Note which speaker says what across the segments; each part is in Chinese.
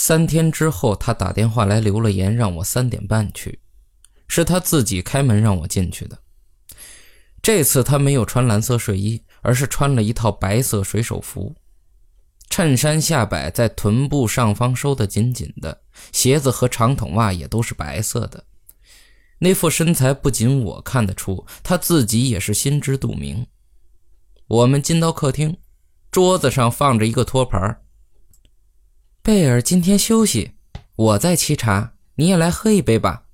Speaker 1: 三天之后，他打电话来留了言，让我三点半去。是他自己开门让我进去的。这次他没有穿蓝色睡衣，而是穿了一套白色水手服，衬衫下摆在臀部上方收得紧紧的，鞋子和长筒袜也都是白色的。那副身材不仅我看得出，他自己也是心知肚明。我们进到客厅，桌子上放着一个托盘。贝尔今天休息，我在沏茶，你也来喝一杯吧。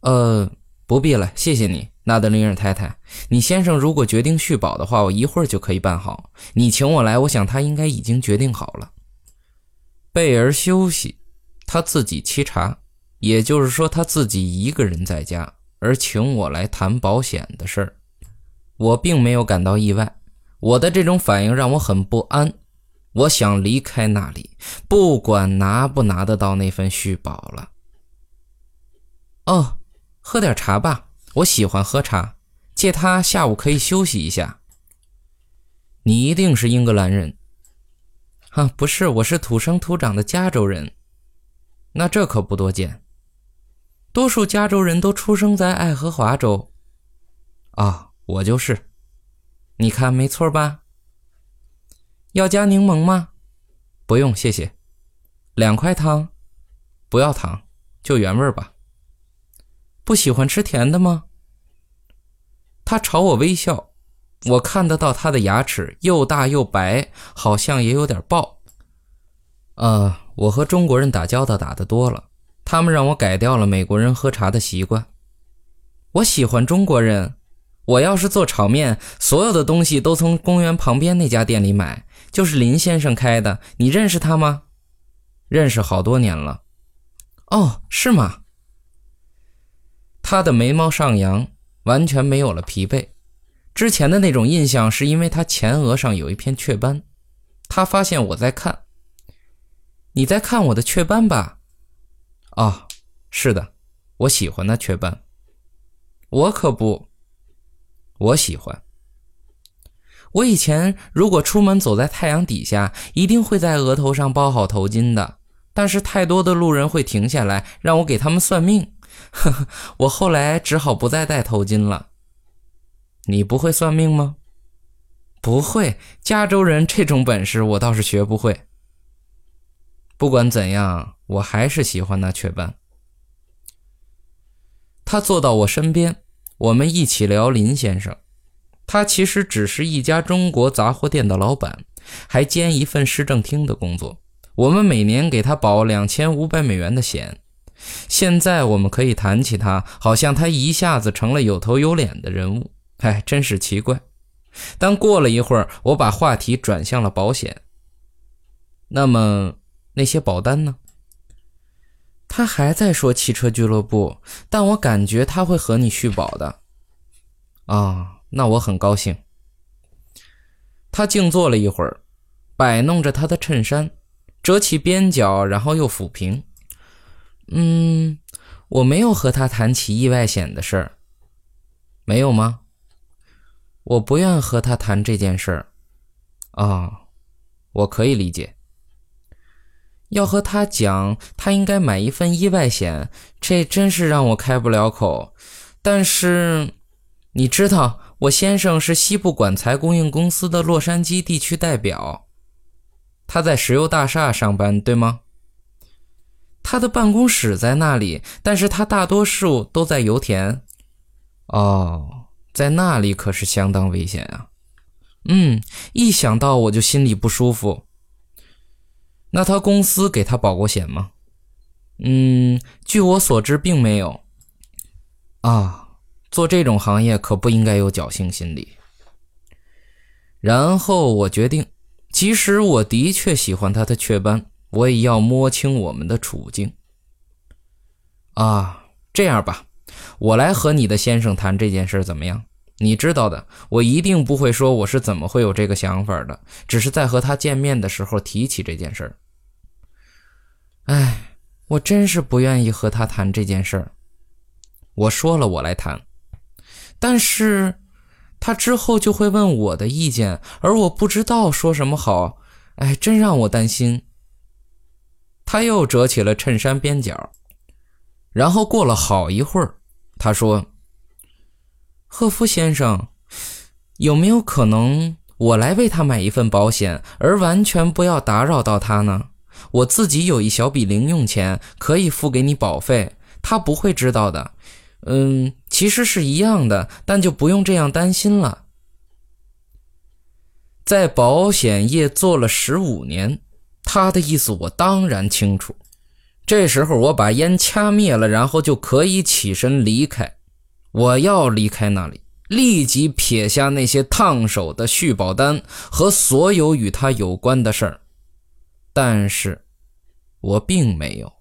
Speaker 1: 呃，不必了，谢谢你，纳德林尔太太。你先生如果决定续保的话，我一会儿就可以办好。你请我来，我想他应该已经决定好了。贝尔休息，他自己沏茶，也就是说他自己一个人在家，而请我来谈保险的事儿。我并没有感到意外，我的这种反应让我很不安。我想离开那里，不管拿不拿得到那份续保了。哦，喝点茶吧，我喜欢喝茶。借他下午可以休息一下。你一定是英格兰人？啊，不是，我是土生土长的加州人。那这可不多见，多数加州人都出生在爱荷华州。啊，我就是。你看，没错吧？要加柠檬吗？不用，谢谢。两块糖？不要糖，就原味吧。不喜欢吃甜的吗？他朝我微笑，我看得到他的牙齿又大又白，好像也有点爆。呃，我和中国人打交道打得多了，他们让我改掉了美国人喝茶的习惯。我喜欢中国人。我要是做炒面，所有的东西都从公园旁边那家店里买，就是林先生开的。你认识他吗？认识好多年了。哦，是吗？他的眉毛上扬，完全没有了疲惫。之前的那种印象是因为他前额上有一片雀斑。他发现我在看。你在看我的雀斑吧？哦，是的，我喜欢那雀斑。我可不。我喜欢。我以前如果出门走在太阳底下，一定会在额头上包好头巾的。但是太多的路人会停下来让我给他们算命，呵呵，我后来只好不再戴头巾了。你不会算命吗？不会，加州人这种本事我倒是学不会。不管怎样，我还是喜欢那雀斑。他坐到我身边。我们一起聊林先生，他其实只是一家中国杂货店的老板，还兼一份市政厅的工作。我们每年给他保两千五百美元的险。现在我们可以谈起他，好像他一下子成了有头有脸的人物。哎，真是奇怪。但过了一会儿，我把话题转向了保险。那么那些保单呢？他还在说汽车俱乐部，但我感觉他会和你续保的。啊，那我很高兴。他静坐了一会儿，摆弄着他的衬衫，折起边角，然后又抚平。嗯，我没有和他谈起意外险的事儿。没有吗？我不愿和他谈这件事儿。啊，我可以理解。要和他讲，他应该买一份意外险，这真是让我开不了口。但是，你知道，我先生是西部管材供应公司的洛杉矶地区代表，他在石油大厦上班，对吗？他的办公室在那里，但是他大多数都在油田。哦，在那里可是相当危险啊！嗯，一想到我就心里不舒服。那他公司给他保过险吗？嗯，据我所知，并没有。啊，做这种行业可不应该有侥幸心理。然后我决定，即使我的确喜欢他的雀斑，我也要摸清我们的处境。啊，这样吧，我来和你的先生谈这件事，怎么样？你知道的，我一定不会说我是怎么会有这个想法的，只是在和他见面的时候提起这件事儿。哎，我真是不愿意和他谈这件事儿。我说了，我来谈，但是他之后就会问我的意见，而我不知道说什么好。哎，真让我担心。他又折起了衬衫边角，然后过了好一会儿，他说：“赫夫先生，有没有可能我来为他买一份保险，而完全不要打扰到他呢？我自己有一小笔零用钱，可以付给你保费，他不会知道的。嗯，其实是一样的，但就不用这样担心了。在保险业做了十五年。”他的意思我当然清楚。这时候我把烟掐灭了，然后就可以起身离开。我要离开那里，立即撇下那些烫手的续保单和所有与他有关的事儿。但是，我并没有。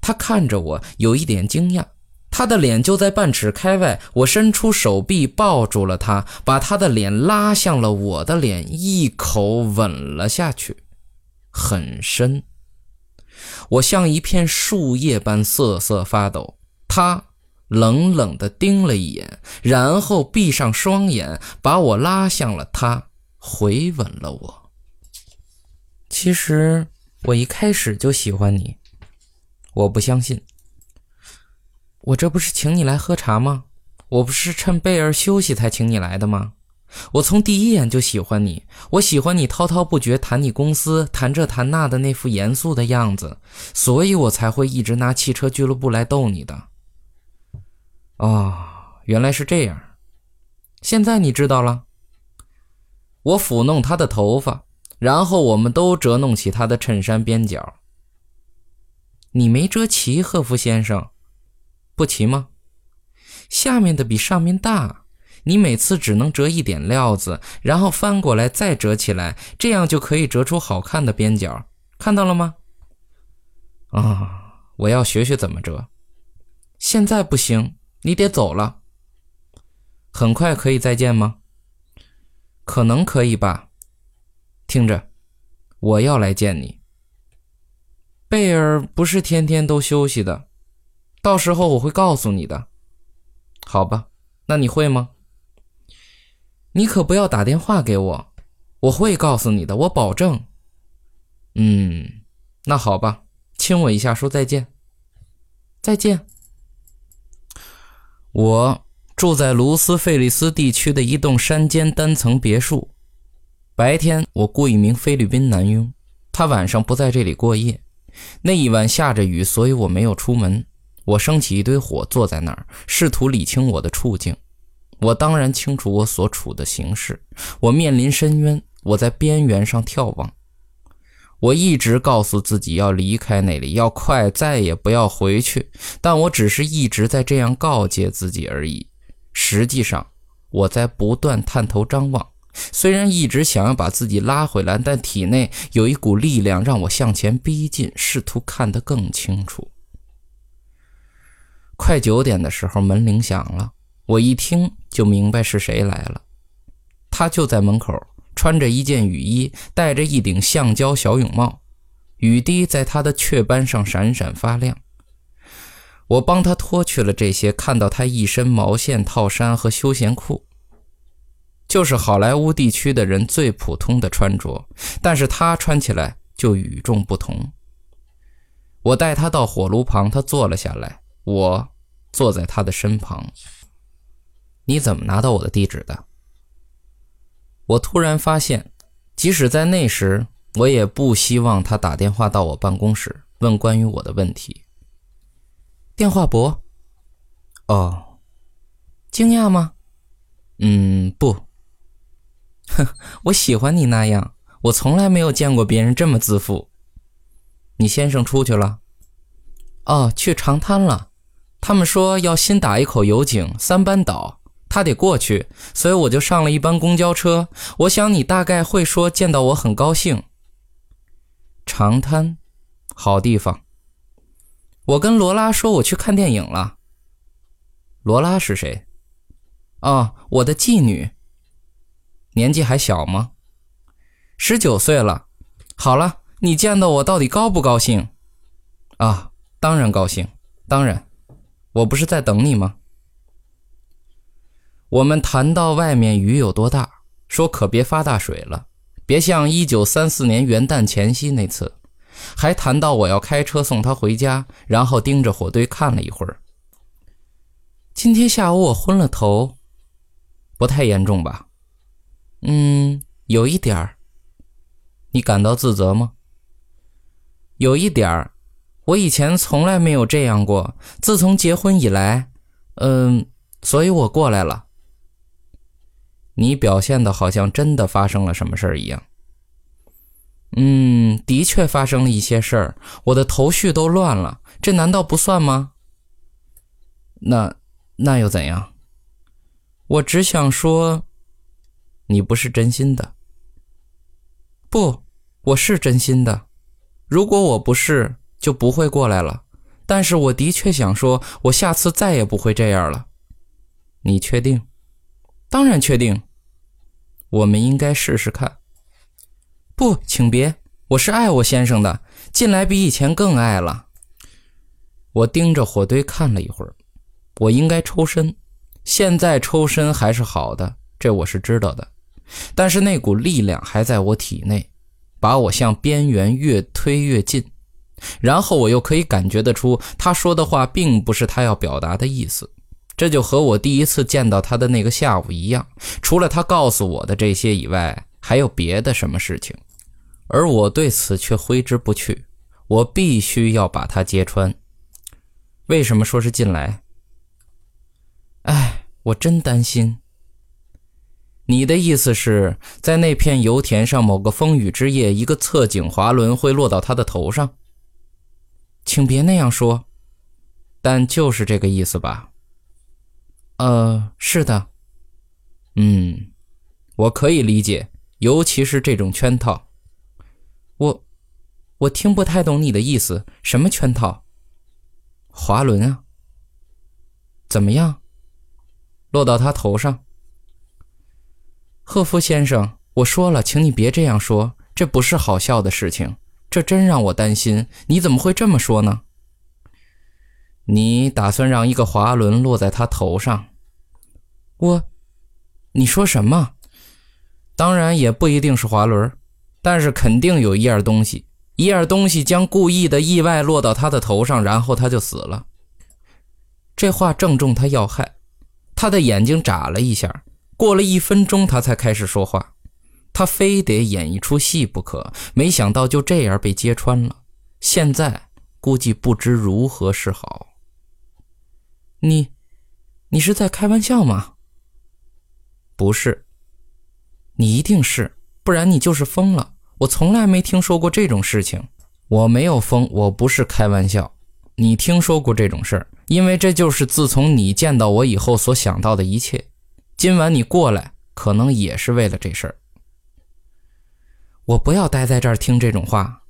Speaker 1: 他看着我，有一点惊讶。他的脸就在半尺开外，我伸出手臂抱住了他，把他的脸拉向了我的脸，一口吻了下去。很深，我像一片树叶般瑟瑟发抖。他冷冷地盯了一眼，然后闭上双眼，把我拉向了他，回吻了我。其实我一开始就喜欢你，我不相信。我这不是请你来喝茶吗？我不是趁贝尔休息才请你来的吗？我从第一眼就喜欢你，我喜欢你滔滔不绝谈你公司、谈这谈那的那副严肃的样子，所以我才会一直拿汽车俱乐部来逗你的。哦，原来是这样，现在你知道了。我抚弄他的头发，然后我们都折弄起他的衬衫边角。你没折齐，赫夫先生，不齐吗？下面的比上面大。你每次只能折一点料子，然后翻过来再折起来，这样就可以折出好看的边角。看到了吗？啊，我要学学怎么折。现在不行，你得走了。很快可以再见吗？可能可以吧。听着，我要来见你。贝尔不是天天都休息的，到时候我会告诉你的。好吧，那你会吗？你可不要打电话给我，我会告诉你的，我保证。嗯，那好吧，亲我一下，说再见。再见。我住在卢斯费利斯地区的一栋山间单层别墅。白天我雇一名菲律宾男佣，他晚上不在这里过夜。那一晚下着雨，所以我没有出门。我升起一堆火，坐在那儿，试图理清我的处境。我当然清楚我所处的形势，我面临深渊，我在边缘上眺望。我一直告诉自己要离开那里，要快，再也不要回去。但我只是一直在这样告诫自己而已。实际上，我在不断探头张望，虽然一直想要把自己拉回来，但体内有一股力量让我向前逼近，试图看得更清楚。快九点的时候，门铃响了。我一听就明白是谁来了，他就在门口，穿着一件雨衣，戴着一顶橡胶小泳帽，雨滴在他的雀斑上闪闪发亮。我帮他脱去了这些，看到他一身毛线套衫和休闲裤，就是好莱坞地区的人最普通的穿着，但是他穿起来就与众不同。我带他到火炉旁，他坐了下来，我坐在他的身旁。你怎么拿到我的地址的？我突然发现，即使在那时，我也不希望他打电话到我办公室问关于我的问题。电话簿？哦，惊讶吗？嗯，不。哼，我喜欢你那样，我从来没有见过别人这么自负。你先生出去了？哦，去长滩了。他们说要新打一口油井三班倒。他得过去，所以我就上了一班公交车。我想你大概会说见到我很高兴。长滩，好地方。我跟罗拉说我去看电影了。罗拉是谁？哦，我的妓女。年纪还小吗？十九岁了。好了，你见到我到底高不高兴？啊，当然高兴，当然。我不是在等你吗？我们谈到外面雨有多大，说可别发大水了，别像一九三四年元旦前夕那次。还谈到我要开车送他回家，然后盯着火堆看了一会儿。今天下午我昏了头，不太严重吧？嗯，有一点儿。你感到自责吗？有一点儿。我以前从来没有这样过，自从结婚以来，嗯，所以我过来了。你表现的好像真的发生了什么事儿一样。嗯，的确发生了一些事儿，我的头绪都乱了，这难道不算吗？那那又怎样？我只想说，你不是真心的。不，我是真心的。如果我不是。就不会过来了，但是我的确想说，我下次再也不会这样了。你确定？当然确定。我们应该试试看。不，请别，我是爱我先生的，近来比以前更爱了。我盯着火堆看了一会儿，我应该抽身，现在抽身还是好的，这我是知道的。但是那股力量还在我体内，把我向边缘越推越近。然后我又可以感觉得出，他说的话并不是他要表达的意思，这就和我第一次见到他的那个下午一样。除了他告诉我的这些以外，还有别的什么事情，而我对此却挥之不去。我必须要把他揭穿。为什么说是进来？哎，我真担心。你的意思是在那片油田上，某个风雨之夜，一个侧井滑轮会落到他的头上？请别那样说，但就是这个意思吧。呃，是的。嗯，我可以理解，尤其是这种圈套。我，我听不太懂你的意思。什么圈套？滑轮啊？怎么样？落到他头上？赫夫先生，我说了，请你别这样说，这不是好笑的事情。这真让我担心，你怎么会这么说呢？你打算让一个滑轮落在他头上？我，你说什么？当然也不一定是滑轮，但是肯定有一样东西，一样东西将故意的意外落到他的头上，然后他就死了。这话正中他要害，他的眼睛眨了一下，过了一分钟，他才开始说话。他非得演一出戏不可，没想到就这样被揭穿了。现在估计不知如何是好。你，你是在开玩笑吗？不是，你一定是，不然你就是疯了。我从来没听说过这种事情。我没有疯，我不是开玩笑。你听说过这种事儿，因为这就是自从你见到我以后所想到的一切。今晚你过来，可能也是为了这事儿。我不要待在这儿听这种话，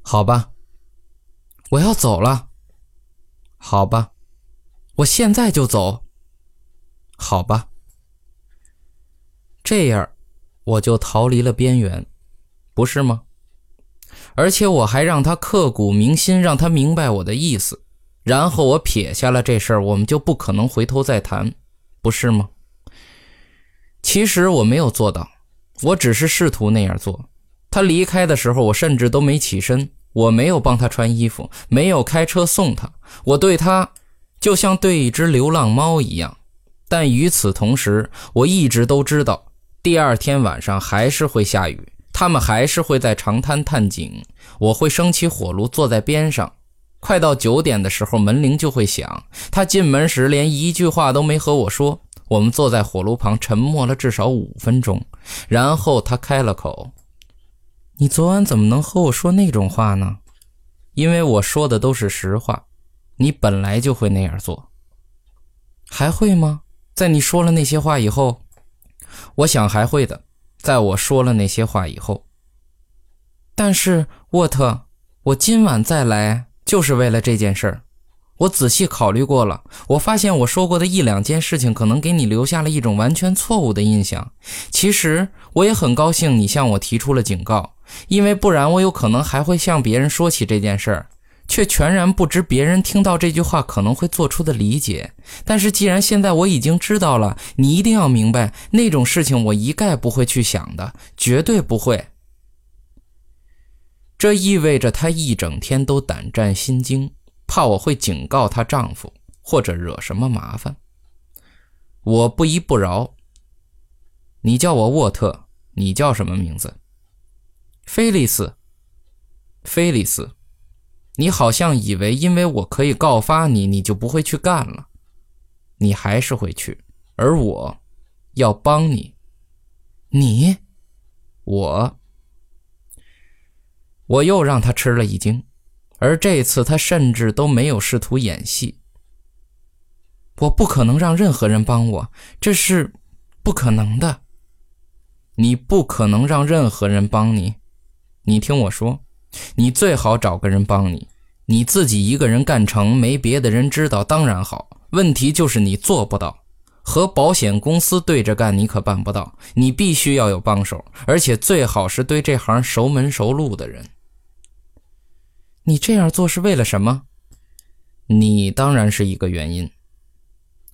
Speaker 1: 好吧？我要走了，好吧？我现在就走，好吧？这样我就逃离了边缘，不是吗？而且我还让他刻骨铭心，让他明白我的意思，然后我撇下了这事儿，我们就不可能回头再谈，不是吗？其实我没有做到。我只是试图那样做。他离开的时候，我甚至都没起身，我没有帮他穿衣服，没有开车送他。我对他就像对一只流浪猫一样。但与此同时，我一直都知道，第二天晚上还是会下雨，他们还是会在长滩探井。我会升起火炉，坐在边上。快到九点的时候，门铃就会响。他进门时连一句话都没和我说。我们坐在火炉旁，沉默了至少五分钟，然后他开了口：“你昨晚怎么能和我说那种话呢？因为我说的都是实话。你本来就会那样做，还会吗？在你说了那些话以后，我想还会的。在我说了那些话以后，但是沃特，我今晚再来就是为了这件事儿。”我仔细考虑过了，我发现我说过的一两件事情可能给你留下了一种完全错误的印象。其实我也很高兴你向我提出了警告，因为不然我有可能还会向别人说起这件事儿，却全然不知别人听到这句话可能会做出的理解。但是既然现在我已经知道了，你一定要明白，那种事情我一概不会去想的，绝对不会。这意味着他一整天都胆战心惊，怕我会警告她丈夫或者惹什么麻烦。我不依不饶。你叫我沃特，你叫什么名字？菲利斯。菲利斯，你好像以为因为我可以告发你，你就不会去干了。你还是会去，而我要帮你。
Speaker 2: 你，
Speaker 1: 我，我又让他吃了一惊，而这次他甚至都没有试图演戏。
Speaker 2: 我不可能让任何人帮我，这是不可能的。
Speaker 1: 你不可能让任何人帮你。你听我说，你最好找个人帮你。你自己一个人干成，没别的人知道，当然好。问题就是你做不到，和保险公司对着干，你可办不到。你必须要有帮手，而且最好是对这行熟门熟路的人。
Speaker 2: 你这样做是为了什么？
Speaker 1: 你当然是一个原因。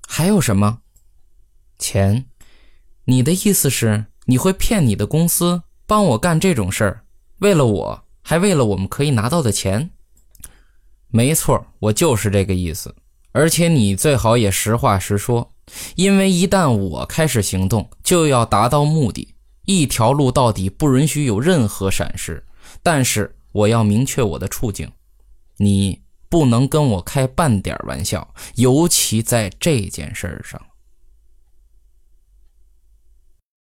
Speaker 2: 还有什么？
Speaker 1: 钱。
Speaker 2: 你的意思是你会骗你的公司帮我干这种事儿？为了我，还为了我们可以拿到的钱？
Speaker 1: 没错，我就是这个意思。而且你最好也实话实说，因为一旦我开始行动，就要达到目的，一条路到底，不允许有任何闪失。但是我要明确我的处境，你不能跟我开半点玩笑，尤其在这件事上。